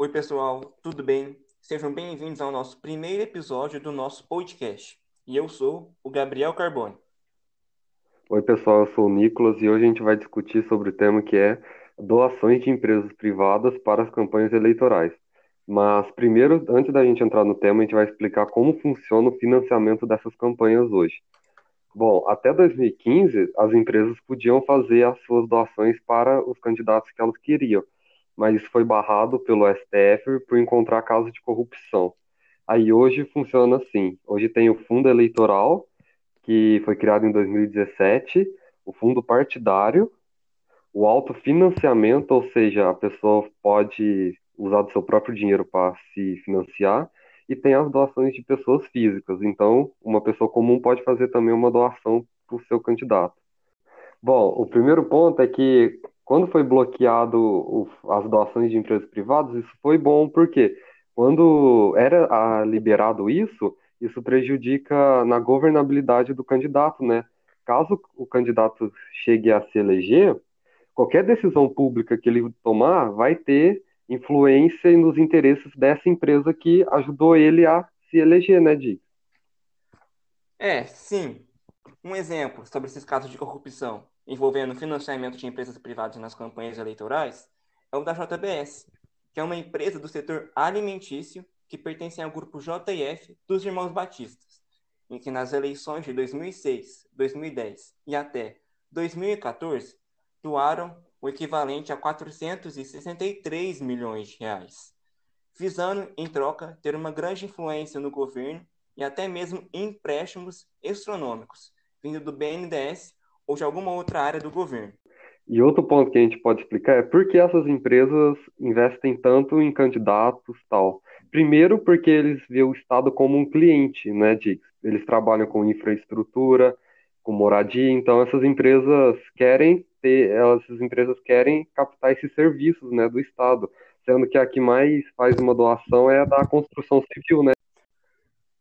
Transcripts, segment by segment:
Oi, pessoal, tudo bem? Sejam bem-vindos ao nosso primeiro episódio do nosso podcast. E eu sou o Gabriel Carbone. Oi, pessoal, eu sou o Nicolas e hoje a gente vai discutir sobre o tema que é doações de empresas privadas para as campanhas eleitorais. Mas primeiro, antes da gente entrar no tema, a gente vai explicar como funciona o financiamento dessas campanhas hoje. Bom, até 2015, as empresas podiam fazer as suas doações para os candidatos que elas queriam, mas isso foi barrado pelo STF por encontrar casos de corrupção. Aí hoje funciona assim: hoje tem o fundo eleitoral, que foi criado em 2017, o fundo partidário, o autofinanciamento, ou seja, a pessoa pode usar do seu próprio dinheiro para se financiar, e tem as doações de pessoas físicas. Então, uma pessoa comum pode fazer também uma doação para o seu candidato. Bom, o primeiro ponto é que quando foi bloqueado o, as doações de empresas privadas, isso foi bom, porque quando era a, liberado isso, isso prejudica na governabilidade do candidato, né? Caso o candidato chegue a se eleger, qualquer decisão pública que ele tomar vai ter influência nos interesses dessa empresa que ajudou ele a se eleger, né, Dick? É, sim. Um exemplo sobre esses casos de corrupção envolvendo financiamento de empresas privadas nas campanhas eleitorais é o da JBS, que é uma empresa do setor alimentício que pertence ao grupo JF dos Irmãos Batistas, em que nas eleições de 2006, 2010 e até 2014 doaram o equivalente a 463 milhões de reais, visando, em troca, ter uma grande influência no governo e até mesmo empréstimos astronômicos, vindo do BNDES ou de alguma outra área do governo. E outro ponto que a gente pode explicar é por que essas empresas investem tanto em candidatos tal. Primeiro, porque eles veem o Estado como um cliente, né, Dix? Eles trabalham com infraestrutura, com moradia, então essas empresas querem ter, essas empresas querem captar esses serviços, né, do Estado, sendo que a que mais faz uma doação é a da construção civil, né?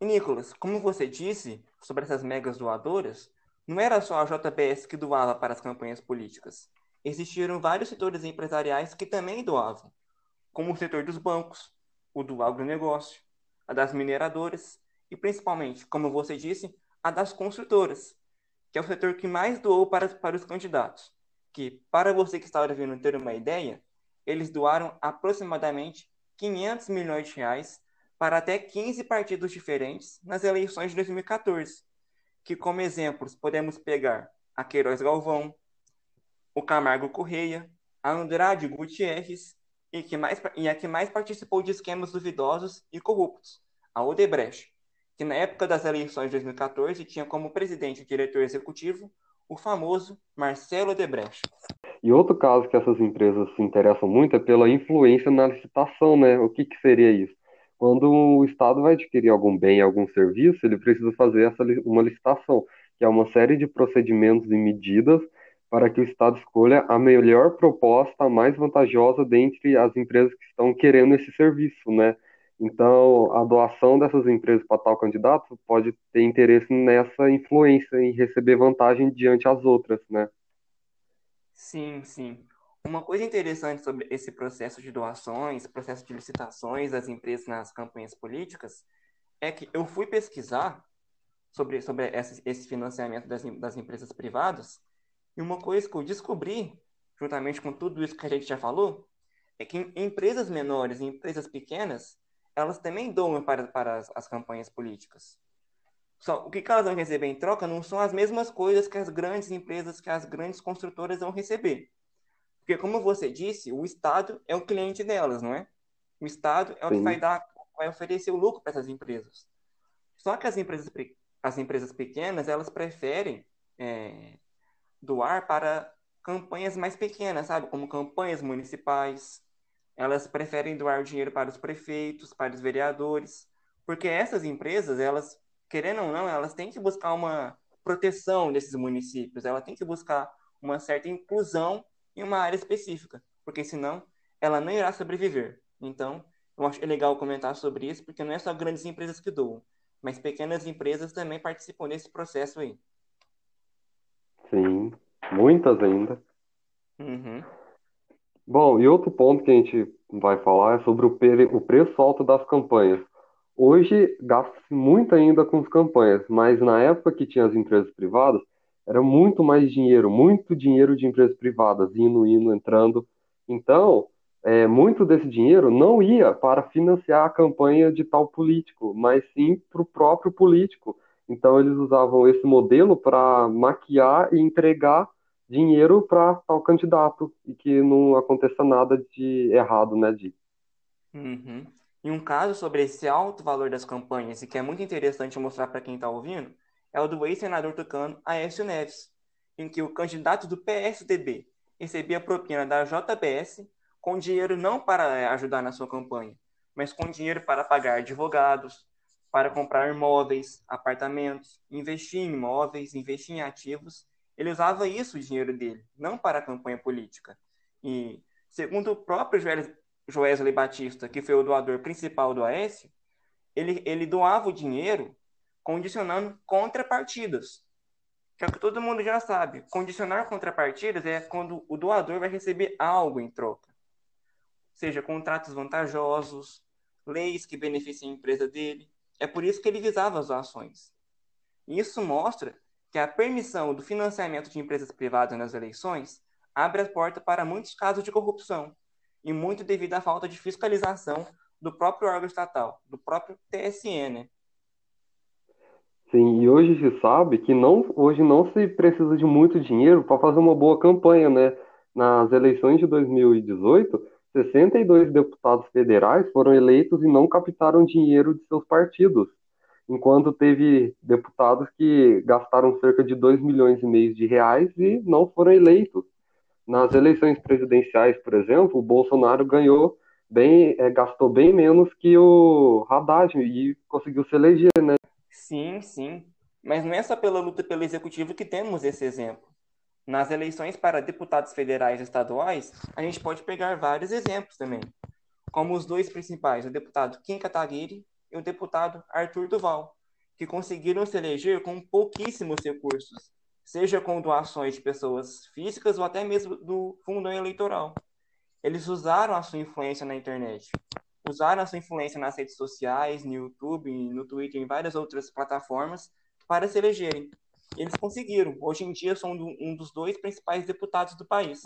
E Nicolas, como você disse sobre essas megas doadoras, não era só a JBS que doava para as campanhas políticas. Existiram vários setores empresariais que também doavam, como o setor dos bancos, o do agronegócio, a das mineradoras e, principalmente, como você disse, a das construtoras, que é o setor que mais doou para, para os candidatos, que, para você que está ouvindo ter uma ideia, eles doaram aproximadamente 500 milhões de reais para até 15 partidos diferentes nas eleições de 2014, que como exemplos podemos pegar a Queiroz Galvão, o Camargo Correia, a Andrade Gutierrez e, que mais, e a que mais participou de esquemas duvidosos e corruptos, a Odebrecht, que na época das eleições de 2014 tinha como presidente e diretor executivo o famoso Marcelo Odebrecht. E outro caso que essas empresas se interessam muito é pela influência na licitação, né? O que, que seria isso? Quando o Estado vai adquirir algum bem, algum serviço, ele precisa fazer essa, uma licitação, que é uma série de procedimentos e medidas para que o Estado escolha a melhor proposta, a mais vantajosa dentre as empresas que estão querendo esse serviço, né? Então, a doação dessas empresas para tal candidato pode ter interesse nessa influência em receber vantagem diante as outras, né? Sim, sim. Uma coisa interessante sobre esse processo de doações, processo de licitações das empresas nas campanhas políticas, é que eu fui pesquisar sobre, sobre esse, esse financiamento das, das empresas privadas, e uma coisa que eu descobri, juntamente com tudo isso que a gente já falou, é que em empresas menores e empresas pequenas, elas também doam para, para as, as campanhas políticas. Só o que elas vão receber em troca não são as mesmas coisas que as grandes empresas, que as grandes construtoras vão receber. Porque, como você disse, o Estado é o cliente delas, não é? O Estado é o Sim. que vai dar, vai oferecer o lucro para essas empresas. Só que as empresas, as empresas pequenas, elas preferem é, doar para campanhas mais pequenas, sabe? Como campanhas municipais, elas preferem doar dinheiro para os prefeitos, para os vereadores, porque essas empresas, elas, querendo ou não, elas têm que buscar uma proteção desses municípios, ela tem que buscar uma certa inclusão em uma área específica, porque senão ela não irá sobreviver. Então, eu acho legal comentar sobre isso, porque não é só grandes empresas que doam, mas pequenas empresas também participam desse processo aí. Sim, muitas ainda. Uhum. Bom, e outro ponto que a gente vai falar é sobre o, o preço alto das campanhas. Hoje gasta-se muito ainda com as campanhas, mas na época que tinha as empresas privadas, era muito mais dinheiro, muito dinheiro de empresas privadas indo, indo, entrando. Então, é, muito desse dinheiro não ia para financiar a campanha de tal político, mas sim para o próprio político. Então, eles usavam esse modelo para maquiar e entregar dinheiro para tal candidato e que não aconteça nada de errado, né, Di? Uhum. E um caso sobre esse alto valor das campanhas e que é muito interessante mostrar para quem está ouvindo é o do ex-senador tucano Aécio Neves, em que o candidato do PSDB recebia propina da JBS com dinheiro não para eh, ajudar na sua campanha, mas com dinheiro para pagar advogados, para comprar imóveis, apartamentos, investir em imóveis, investir em ativos. Ele usava isso, o dinheiro dele, não para a campanha política. E, segundo o próprio Joesley Batista, que foi o doador principal do Aécio, ele, ele doava o dinheiro condicionando contrapartidas. Que é o que todo mundo já sabe. Condicionar contrapartidas é quando o doador vai receber algo em troca seja contratos vantajosos, leis que beneficiem a empresa dele. É por isso que ele visava as ações. Isso mostra que a permissão do financiamento de empresas privadas nas eleições abre a porta para muitos casos de corrupção, e muito devido à falta de fiscalização do próprio órgão estatal, do próprio TSE, né? Sim, e hoje se sabe que não, hoje não se precisa de muito dinheiro para fazer uma boa campanha, né? Nas eleições de 2018, 62 deputados federais foram eleitos e não captaram dinheiro de seus partidos, enquanto teve deputados que gastaram cerca de 2 milhões e meio de reais e não foram eleitos. Nas eleições presidenciais, por exemplo, o Bolsonaro ganhou bem, é, gastou bem menos que o Haddad e conseguiu se eleger, né? Sim, sim. Mas não é só pela luta pelo executivo que temos esse exemplo. Nas eleições para deputados federais e estaduais, a gente pode pegar vários exemplos também, como os dois principais, o deputado Kim Kataguiri e o deputado Arthur Duval, que conseguiram se eleger com pouquíssimos recursos, seja com doações de pessoas físicas ou até mesmo do fundo eleitoral. Eles usaram a sua influência na internet, usaram a sua influência nas redes sociais, no YouTube, no Twitter em várias outras plataformas para se elegerem. Eles conseguiram. Hoje em dia são um dos dois principais deputados do país.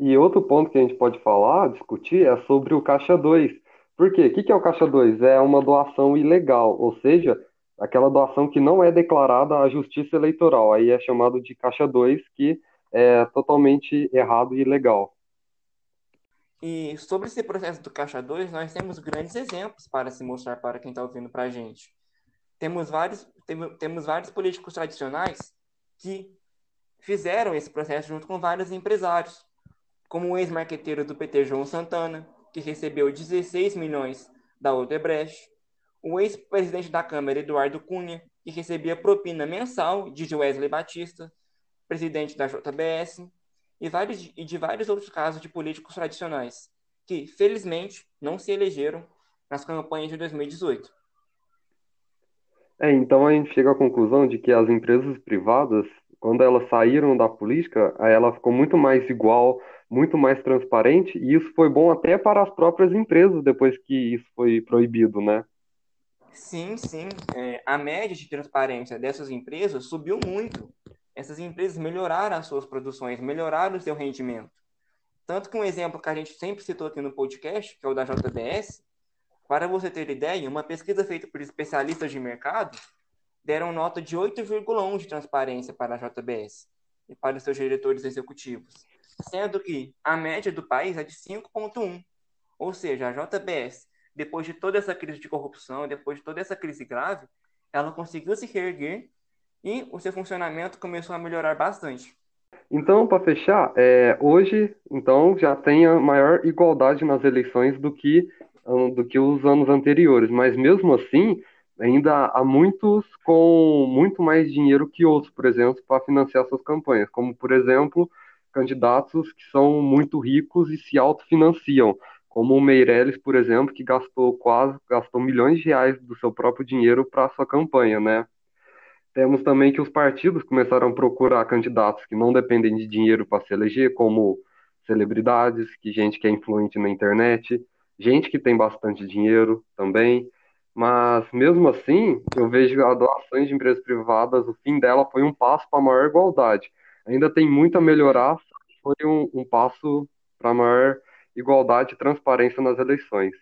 E outro ponto que a gente pode falar, discutir, é sobre o Caixa 2. Por quê? O que é o Caixa 2? É uma doação ilegal, ou seja, aquela doação que não é declarada à Justiça Eleitoral. Aí é chamado de Caixa 2, que é totalmente errado e ilegal. E sobre esse processo do Caixa 2, nós temos grandes exemplos para se mostrar para quem está ouvindo para a gente. Temos vários, temos vários políticos tradicionais que fizeram esse processo junto com vários empresários, como o ex-marqueteiro do PT, João Santana, que recebeu 16 milhões da Odebrecht, o ex-presidente da Câmara, Eduardo Cunha, que recebia propina mensal de Wesley Batista, presidente da JBS, e, vários, e de vários outros casos de políticos tradicionais, que, felizmente, não se elegeram nas campanhas de 2018. É, então a gente chega à conclusão de que as empresas privadas, quando elas saíram da política, ela ficou muito mais igual, muito mais transparente, e isso foi bom até para as próprias empresas depois que isso foi proibido, né? Sim, sim. É, a média de transparência dessas empresas subiu muito. Essas empresas melhoraram as suas produções, melhoraram o seu rendimento. Tanto que um exemplo que a gente sempre citou aqui no podcast, que é o da JBS, para você ter ideia, uma pesquisa feita por especialistas de mercado deram nota de 8,1 de transparência para a JBS e para os seus diretores executivos, sendo que a média do país é de 5,1. Ou seja, a JBS, depois de toda essa crise de corrupção, depois de toda essa crise grave, ela conseguiu se reerguer e o seu funcionamento começou a melhorar bastante. Então, para fechar, é, hoje então já tem a maior igualdade nas eleições do que do que os anos anteriores, mas mesmo assim, ainda há muitos com muito mais dinheiro que outros, por exemplo, para financiar suas campanhas, como, por exemplo, candidatos que são muito ricos e se autofinanciam, como o Meirelles, por exemplo, que gastou quase gastou milhões de reais do seu próprio dinheiro para sua campanha, né? Temos também que os partidos começaram a procurar candidatos que não dependem de dinheiro para se eleger, como celebridades, que gente que é influente na internet, gente que tem bastante dinheiro também. Mas mesmo assim, eu vejo a doações de empresas privadas, o fim dela foi um passo para maior igualdade. Ainda tem muito a melhorar, foi um, um passo para maior igualdade e transparência nas eleições.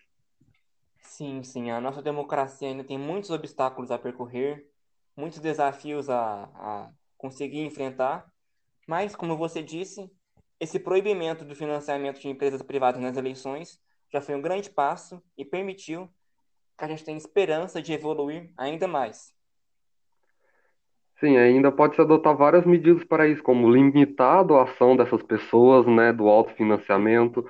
Sim, sim, a nossa democracia ainda tem muitos obstáculos a percorrer, muitos desafios a, a conseguir enfrentar, mas, como você disse, esse proibimento do financiamento de empresas privadas nas eleições já foi um grande passo e permitiu que a gente tenha esperança de evoluir ainda mais. Sim, ainda pode-se adotar várias medidas para isso, como limitar a doação dessas pessoas, né, do autofinanciamento,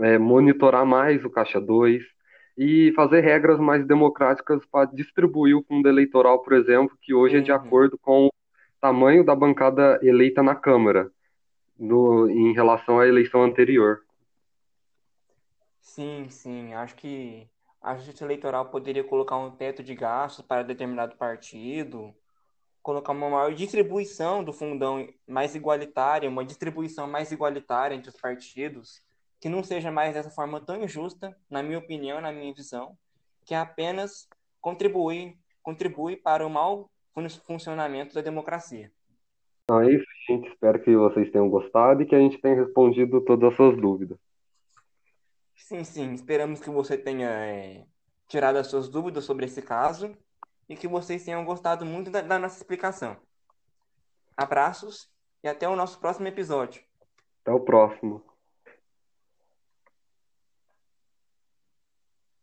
é, monitorar mais o Caixa 2 e fazer regras mais democráticas para distribuir o fundo eleitoral, por exemplo, que hoje uhum. é de uhum. acordo com o tamanho da bancada eleita na Câmara, no, em relação à eleição anterior. Sim, sim. Acho que a justiça eleitoral poderia colocar um teto de gastos para determinado partido, colocar uma maior distribuição do fundão mais igualitária, uma distribuição mais igualitária entre os partidos, que não seja mais dessa forma tão injusta, na minha opinião, na minha visão, que apenas contribui, contribui para o mau funcionamento da democracia. Então é isso, gente. Espero que vocês tenham gostado e que a gente tenha respondido todas as suas dúvidas. Sim, sim. Esperamos que você tenha é, tirado as suas dúvidas sobre esse caso e que vocês tenham gostado muito da, da nossa explicação. Abraços e até o nosso próximo episódio. Até o próximo.